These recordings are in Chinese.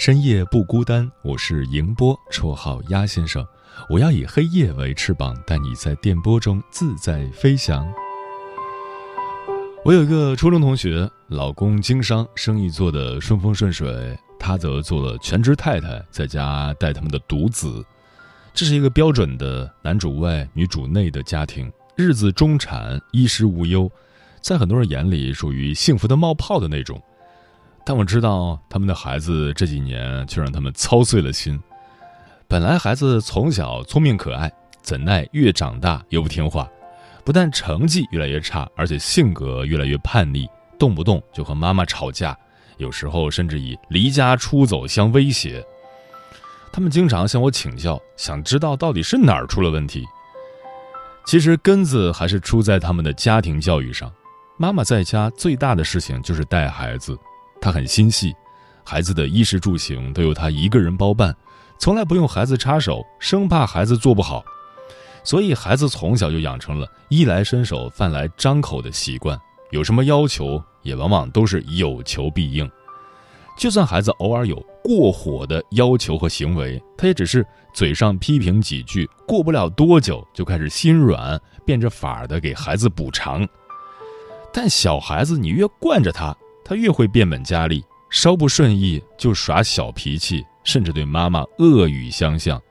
深夜不孤单，我是迎波，绰号鸭先生。我要以黑夜为翅膀，带你在电波中自在飞翔。我有一个初中同学，老公经商，生意做得顺风顺水，她则做了全职太太，在家带他们的独子。这是一个标准的男主外女主内的家庭，日子中产，衣食无忧，在很多人眼里属于幸福的冒泡的那种。但我知道他们的孩子这几年却让他们操碎了心。本来孩子从小聪明可爱，怎奈越长大越不听话，不但成绩越来越差，而且性格越来越叛逆，动不动就和妈妈吵架，有时候甚至以离家出走相威胁。他们经常向我请教，想知道到底是哪儿出了问题。其实根子还是出在他们的家庭教育上。妈妈在家最大的事情就是带孩子。他很心细，孩子的衣食住行都由他一个人包办，从来不用孩子插手，生怕孩子做不好，所以孩子从小就养成了衣来伸手、饭来张口的习惯。有什么要求，也往往都是有求必应。就算孩子偶尔有过火的要求和行为，他也只是嘴上批评几句，过不了多久就开始心软，变着法儿的给孩子补偿。但小孩子，你越惯着他。他越会变本加厉，稍不顺意就耍小脾气，甚至对妈妈恶语相向。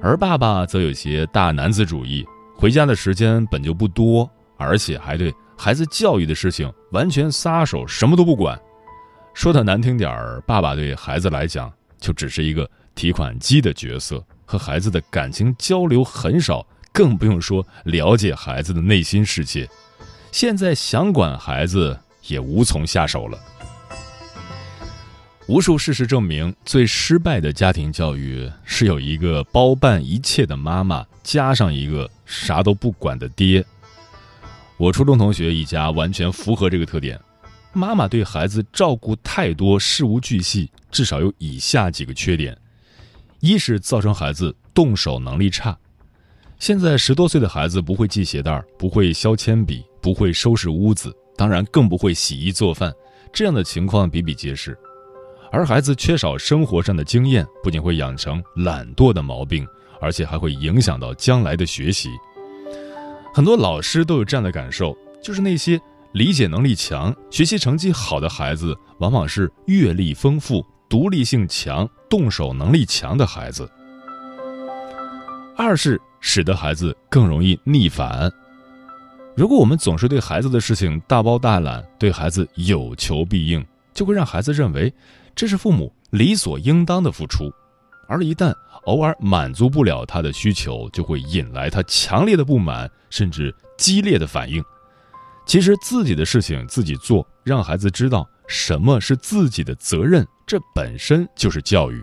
而爸爸则有些大男子主义，回家的时间本就不多，而且还对孩子教育的事情完全撒手，什么都不管。说的难听点儿，爸爸对孩子来讲就只是一个提款机的角色，和孩子的感情交流很少，更不用说了解孩子的内心世界。现在想管孩子。也无从下手了。无数事实证明，最失败的家庭教育是有一个包办一切的妈妈，加上一个啥都不管的爹。我初中同学一家完全符合这个特点，妈妈对孩子照顾太多，事无巨细，至少有以下几个缺点：一是造成孩子动手能力差。现在十多岁的孩子不会系鞋带，不会削铅笔，不会收拾屋子。当然更不会洗衣做饭，这样的情况比比皆是。而孩子缺少生活上的经验，不仅会养成懒惰的毛病，而且还会影响到将来的学习。很多老师都有这样的感受，就是那些理解能力强、学习成绩好的孩子，往往是阅历丰富、独立性强、动手能力强的孩子。二是使得孩子更容易逆反。如果我们总是对孩子的事情大包大揽，对孩子有求必应，就会让孩子认为这是父母理所应当的付出，而一旦偶尔满足不了他的需求，就会引来他强烈的不满，甚至激烈的反应。其实自己的事情自己做，让孩子知道什么是自己的责任，这本身就是教育。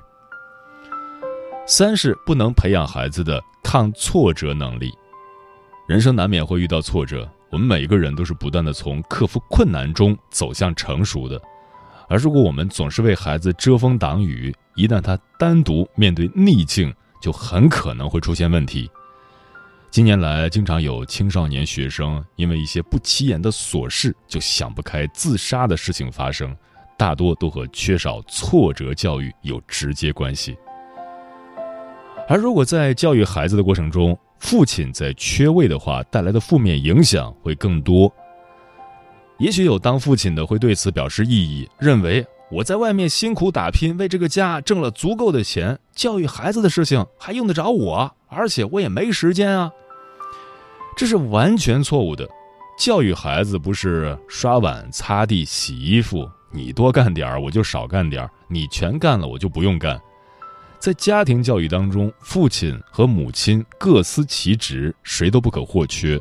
三是不能培养孩子的抗挫折能力。人生难免会遇到挫折，我们每一个人都是不断的从克服困难中走向成熟的。而如果我们总是为孩子遮风挡雨，一旦他单独面对逆境，就很可能会出现问题。近年来，经常有青少年学生因为一些不起眼的琐事就想不开自杀的事情发生，大多都和缺少挫折教育有直接关系。而如果在教育孩子的过程中，父亲在缺位的话，带来的负面影响会更多。也许有当父亲的会对此表示异议，认为我在外面辛苦打拼，为这个家挣了足够的钱，教育孩子的事情还用得着我？而且我也没时间啊。这是完全错误的。教育孩子不是刷碗、擦地、洗衣服，你多干点儿，我就少干点儿；你全干了，我就不用干。在家庭教育当中，父亲和母亲各司其职，谁都不可或缺。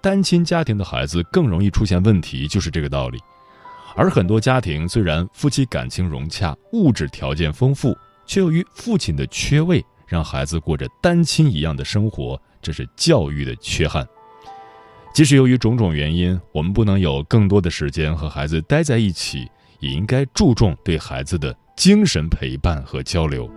单亲家庭的孩子更容易出现问题，就是这个道理。而很多家庭虽然夫妻感情融洽，物质条件丰富，却由于父亲的缺位，让孩子过着单亲一样的生活，这是教育的缺憾。即使由于种种原因，我们不能有更多的时间和孩子待在一起，也应该注重对孩子的精神陪伴和交流。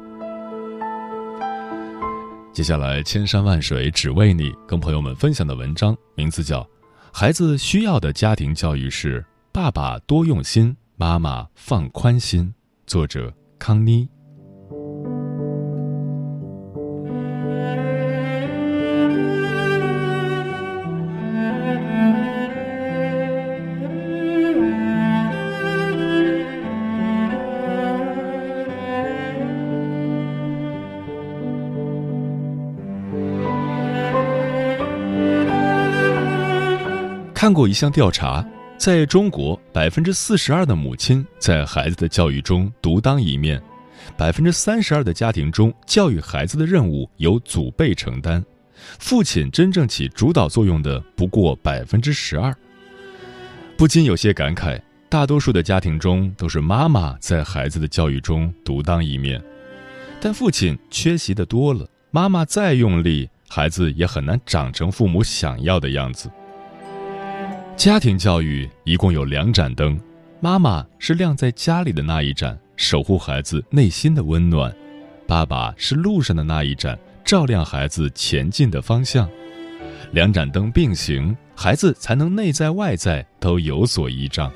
接下来，千山万水只为你，跟朋友们分享的文章名字叫《孩子需要的家庭教育是爸爸多用心，妈妈放宽心》，作者康妮。看过一项调查，在中国，百分之四十二的母亲在孩子的教育中独当一面，百分之三十二的家庭中，教育孩子的任务由祖辈承担，父亲真正起主导作用的不过百分之十二。不禁有些感慨，大多数的家庭中都是妈妈在孩子的教育中独当一面，但父亲缺席的多了，妈妈再用力，孩子也很难长成父母想要的样子。家庭教育一共有两盏灯，妈妈是亮在家里的那一盏，守护孩子内心的温暖；爸爸是路上的那一盏，照亮孩子前进的方向。两盏灯并行，孩子才能内在外在都有所依仗。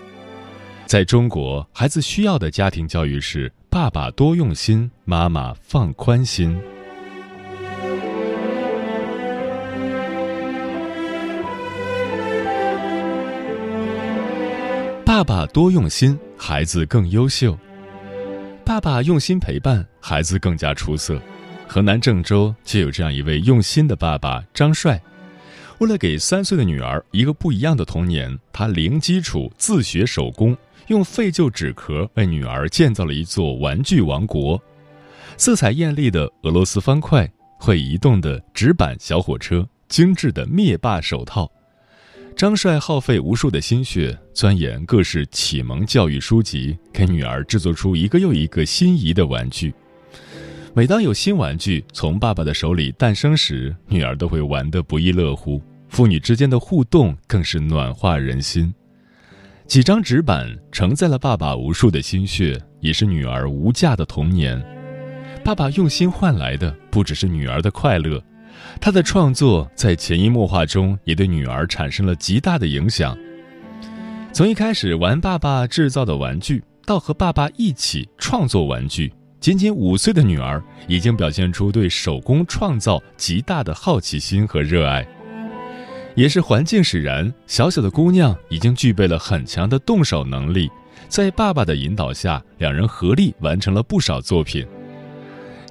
在中国，孩子需要的家庭教育是爸爸多用心，妈妈放宽心。爸爸多用心，孩子更优秀；爸爸用心陪伴，孩子更加出色。河南郑州就有这样一位用心的爸爸张帅，为了给三岁的女儿一个不一样的童年，他零基础自学手工，用废旧纸壳为女儿建造了一座玩具王国：色彩艳丽的俄罗斯方块，会移动的纸板小火车，精致的灭霸手套。张帅耗费无数的心血，钻研各式启蒙教育书籍，给女儿制作出一个又一个心仪的玩具。每当有新玩具从爸爸的手里诞生时，女儿都会玩得不亦乐乎。父女之间的互动更是暖化人心。几张纸板承载了爸爸无数的心血，也是女儿无价的童年。爸爸用心换来的，不只是女儿的快乐。他的创作在潜移默化中也对女儿产生了极大的影响。从一开始玩爸爸制造的玩具，到和爸爸一起创作玩具，仅仅五岁的女儿已经表现出对手工创造极大的好奇心和热爱。也是环境使然，小小的姑娘已经具备了很强的动手能力。在爸爸的引导下，两人合力完成了不少作品。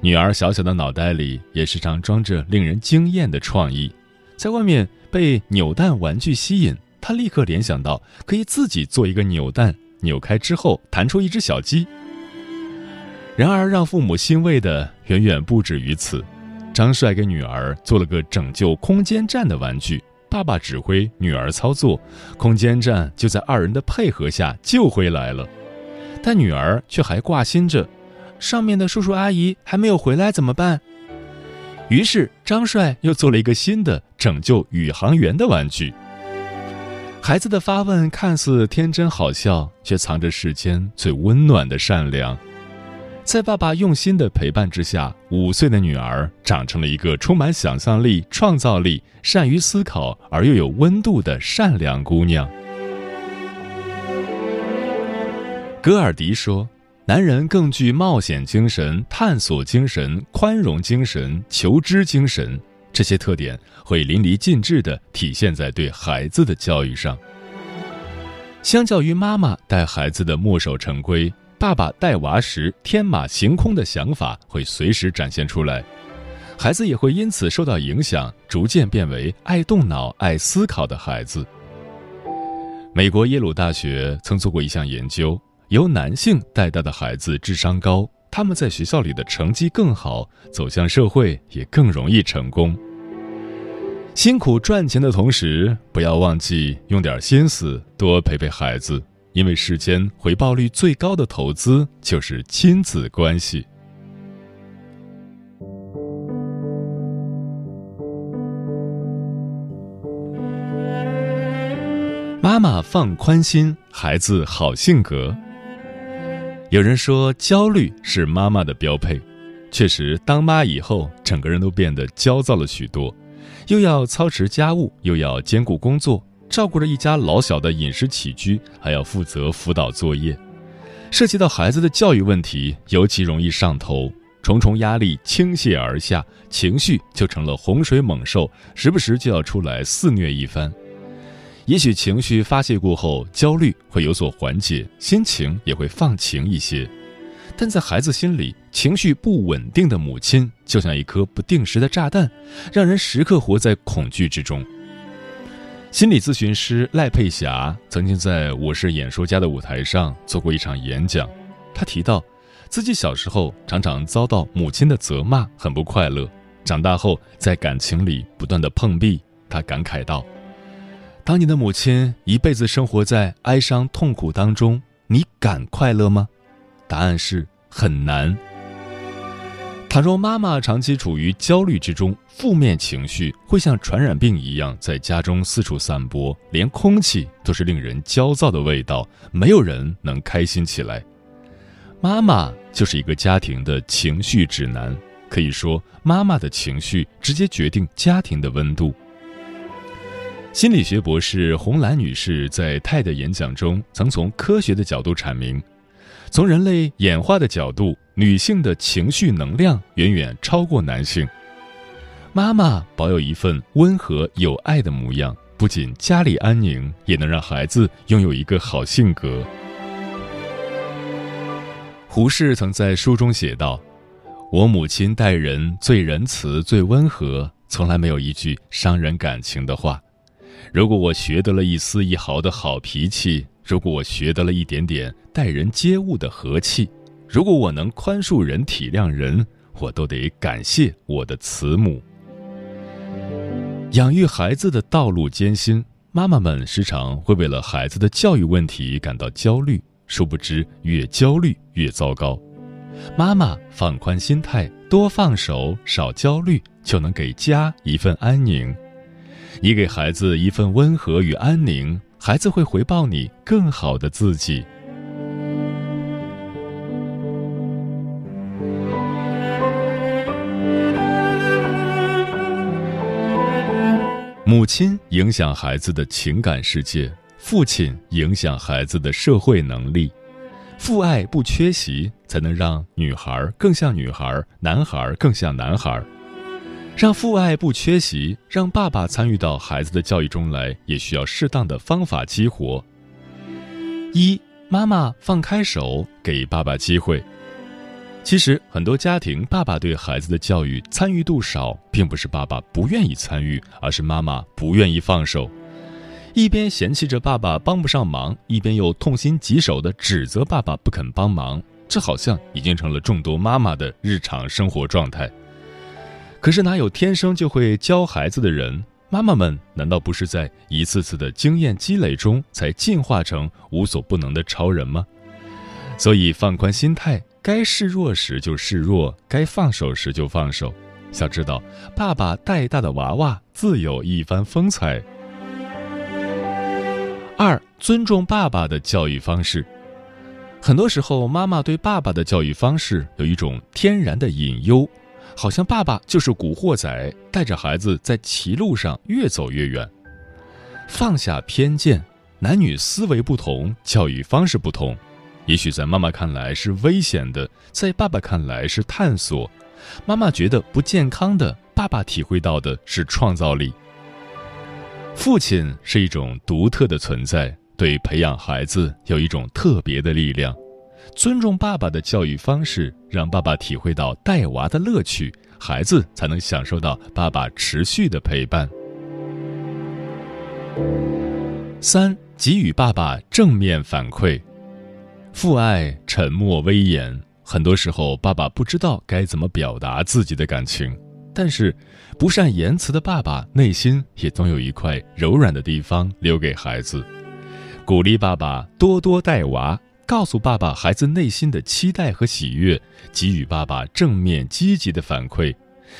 女儿小小的脑袋里也时常装着令人惊艳的创意，在外面被扭蛋玩具吸引，她立刻联想到可以自己做一个扭蛋，扭开之后弹出一只小鸡。然而，让父母欣慰的远远不止于此。张帅给女儿做了个拯救空间站的玩具，爸爸指挥，女儿操作，空间站就在二人的配合下救回来了。但女儿却还挂心着。上面的叔叔阿姨还没有回来怎么办？于是张帅又做了一个新的拯救宇航员的玩具。孩子的发问看似天真好笑，却藏着世间最温暖的善良。在爸爸用心的陪伴之下，五岁的女儿长成了一个充满想象力、创造力、善于思考而又有温度的善良姑娘。戈尔迪说。男人更具冒险精神、探索精神、宽容精神、求知精神，这些特点会淋漓尽致地体现在对孩子的教育上。相较于妈妈带孩子的墨守成规，爸爸带娃时天马行空的想法会随时展现出来，孩子也会因此受到影响，逐渐变为爱动脑、爱思考的孩子。美国耶鲁大学曾做过一项研究，由男性带大的孩子智商高，他们在学校里的成绩更好，走向社会也更容易成功。辛苦赚钱的同时，不要忘记用点心思多陪陪孩子。因为世间回报率最高的投资就是亲子关系。妈妈放宽心，孩子好性格。有人说焦虑是妈妈的标配，确实，当妈以后，整个人都变得焦躁了许多，又要操持家务，又要兼顾工作。照顾着一家老小的饮食起居，还要负责辅导作业，涉及到孩子的教育问题，尤其容易上头，重重压力倾泻而下，情绪就成了洪水猛兽，时不时就要出来肆虐一番。也许情绪发泄过后，焦虑会有所缓解，心情也会放晴一些，但在孩子心里，情绪不稳定的母亲就像一颗不定时的炸弹，让人时刻活在恐惧之中。心理咨询师赖佩霞曾经在我是演说家的舞台上做过一场演讲，她提到，自己小时候常常遭到母亲的责骂，很不快乐。长大后在感情里不断的碰壁，她感慨道：“当你的母亲一辈子生活在哀伤痛苦当中，你敢快乐吗？”答案是很难。倘若妈妈长期处于焦虑之中，负面情绪会像传染病一样在家中四处散播，连空气都是令人焦躁的味道，没有人能开心起来。妈妈就是一个家庭的情绪指南，可以说，妈妈的情绪直接决定家庭的温度。心理学博士红兰女士在泰的演讲中曾从科学的角度阐明，从人类演化的角度。女性的情绪能量远远超过男性。妈妈保有一份温和有爱的模样，不仅家里安宁，也能让孩子拥有一个好性格。胡适曾在书中写道：“我母亲待人最仁慈、最温和，从来没有一句伤人感情的话。如果我学得了一丝一毫的好脾气，如果我学得了一点点待人接物的和气。”如果我能宽恕人、体谅人，我都得感谢我的慈母。养育孩子的道路艰辛，妈妈们时常会为了孩子的教育问题感到焦虑，殊不知越焦虑越糟糕。妈妈放宽心态，多放手，少焦虑，就能给家一份安宁。你给孩子一份温和与安宁，孩子会回报你更好的自己。母亲影响孩子的情感世界，父亲影响孩子的社会能力。父爱不缺席，才能让女孩更像女孩，男孩更像男孩。让父爱不缺席，让爸爸参与到孩子的教育中来，也需要适当的方法激活。一，妈妈放开手，给爸爸机会。其实，很多家庭，爸爸对孩子的教育参与度少，并不是爸爸不愿意参与，而是妈妈不愿意放手。一边嫌弃着爸爸帮不上忙，一边又痛心疾首地指责爸爸不肯帮忙，这好像已经成了众多妈妈的日常生活状态。可是，哪有天生就会教孩子的人？妈妈们难道不是在一次次的经验积累中，才进化成无所不能的超人吗？所以，放宽心态。该示弱时就示弱，该放手时就放手。要知道，爸爸带大的娃娃自有一番风采。二，尊重爸爸的教育方式。很多时候，妈妈对爸爸的教育方式有一种天然的隐忧，好像爸爸就是古惑仔，带着孩子在歧路上越走越远。放下偏见，男女思维不同，教育方式不同。也许在妈妈看来是危险的，在爸爸看来是探索。妈妈觉得不健康的，爸爸体会到的是创造力。父亲是一种独特的存在，对培养孩子有一种特别的力量。尊重爸爸的教育方式，让爸爸体会到带娃的乐趣，孩子才能享受到爸爸持续的陪伴。三，给予爸爸正面反馈。父爱沉默威严，很多时候爸爸不知道该怎么表达自己的感情，但是不善言辞的爸爸内心也总有一块柔软的地方留给孩子。鼓励爸爸多多带娃，告诉爸爸孩子内心的期待和喜悦，给予爸爸正面积极的反馈。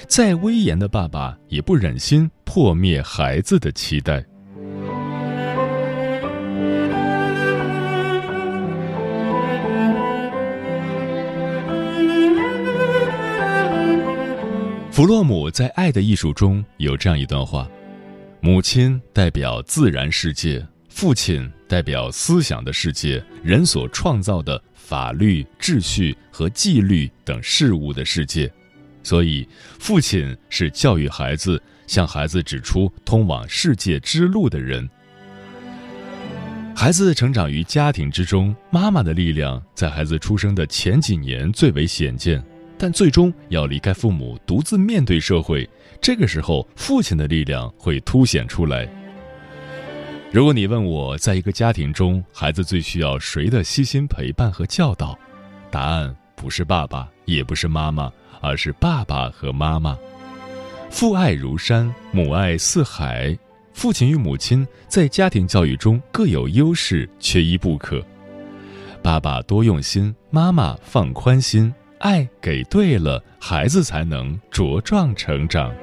再威严的爸爸也不忍心破灭孩子的期待。弗洛姆在《爱的艺术》中有这样一段话：母亲代表自然世界，父亲代表思想的世界，人所创造的法律、秩序和纪律等事物的世界。所以，父亲是教育孩子、向孩子指出通往世界之路的人。孩子成长于家庭之中，妈妈的力量在孩子出生的前几年最为显见。但最终要离开父母，独自面对社会。这个时候，父亲的力量会凸显出来。如果你问我，在一个家庭中，孩子最需要谁的悉心陪伴和教导？答案不是爸爸，也不是妈妈，而是爸爸和妈妈。父爱如山，母爱似海。父亲与母亲在家庭教育中各有优势，缺一不可。爸爸多用心，妈妈放宽心。爱给对了，孩子才能茁壮成长。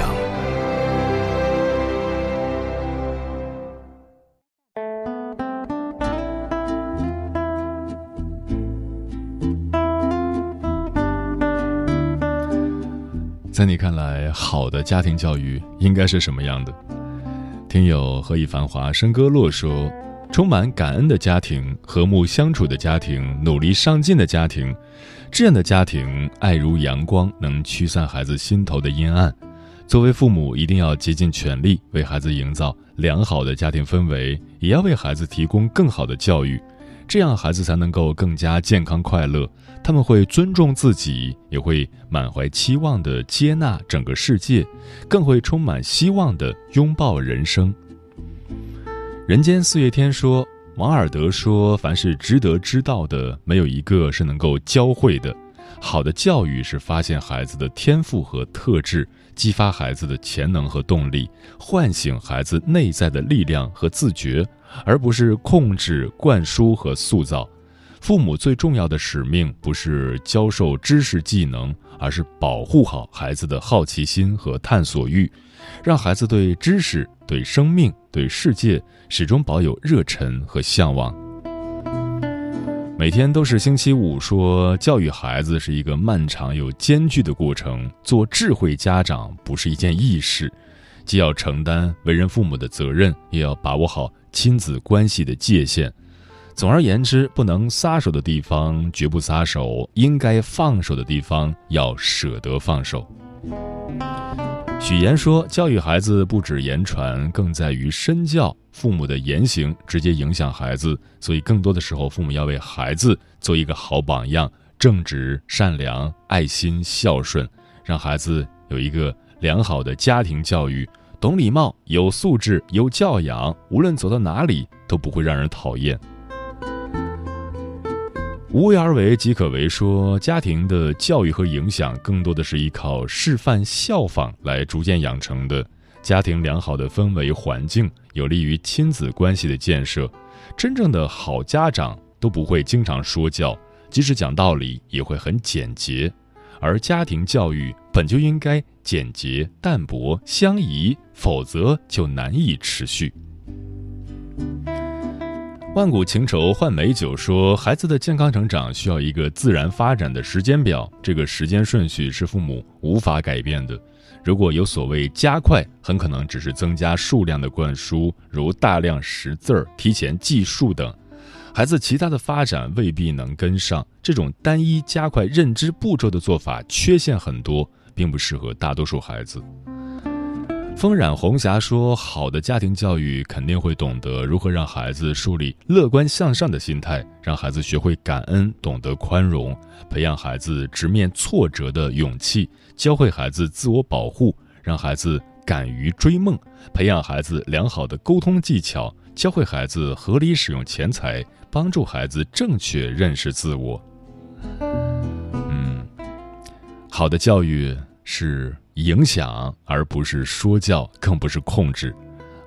上。在你看来，好的家庭教育应该是什么样的？听友何以繁华笙歌落说。充满感恩的家庭，和睦相处的家庭，努力上进的家庭，这样的家庭，爱如阳光，能驱散孩子心头的阴暗。作为父母，一定要竭尽全力为孩子营造良好的家庭氛围，也要为孩子提供更好的教育，这样孩子才能够更加健康快乐。他们会尊重自己，也会满怀期望的接纳整个世界，更会充满希望的拥抱人生。人间四月天说，王尔德说，凡是值得知道的，没有一个是能够教会的。好的教育是发现孩子的天赋和特质，激发孩子的潜能和动力，唤醒孩子内在的力量和自觉，而不是控制、灌输和塑造。父母最重要的使命不是教授知识技能，而是保护好孩子的好奇心和探索欲。让孩子对知识、对生命、对世界始终保有热忱和向往。每天都是星期五，说教育孩子是一个漫长又艰巨的过程。做智慧家长不是一件易事，既要承担为人父母的责任，也要把握好亲子关系的界限。总而言之，不能撒手的地方绝不撒手，应该放手的地方要舍得放手。许言说：“教育孩子不止言传，更在于身教。父母的言行直接影响孩子，所以更多的时候，父母要为孩子做一个好榜样，正直、善良、爱心、孝顺，让孩子有一个良好的家庭教育，懂礼貌、有素质、有教养，无论走到哪里都不会让人讨厌。”无为而为即可为。说家庭的教育和影响，更多的是依靠示范效仿来逐渐养成的。家庭良好的氛围环境，有利于亲子关系的建设。真正的好家长都不会经常说教，即使讲道理也会很简洁。而家庭教育本就应该简洁、淡泊、相宜，否则就难以持续。万古情仇换美酒说，孩子的健康成长需要一个自然发展的时间表，这个时间顺序是父母无法改变的。如果有所谓加快，很可能只是增加数量的灌输，如大量识字儿、提前计数等，孩子其他的发展未必能跟上。这种单一加快认知步骤的做法，缺陷很多，并不适合大多数孩子。风染红霞说：“好的家庭教育肯定会懂得如何让孩子树立乐观向上的心态，让孩子学会感恩、懂得宽容，培养孩子直面挫折的勇气，教会孩子自我保护，让孩子敢于追梦，培养孩子良好的沟通技巧，教会孩子合理使用钱财，帮助孩子正确认识自我。”嗯，好的教育是。影响，而不是说教，更不是控制。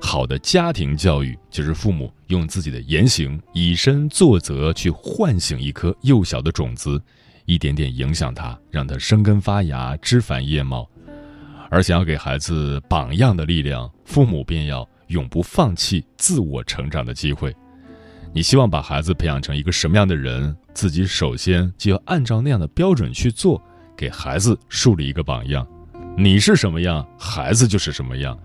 好的家庭教育，就是父母用自己的言行以身作则，去唤醒一颗幼小的种子，一点点影响他，让他生根发芽、枝繁叶茂。而想要给孩子榜样的力量，父母便要永不放弃自我成长的机会。你希望把孩子培养成一个什么样的人，自己首先就要按照那样的标准去做，给孩子树立一个榜样。你是什么样，孩子就是什么样。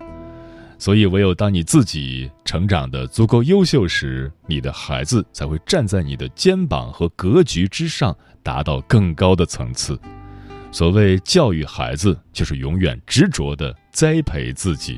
所以，唯有当你自己成长的足够优秀时，你的孩子才会站在你的肩膀和格局之上，达到更高的层次。所谓教育孩子，就是永远执着的栽培自己。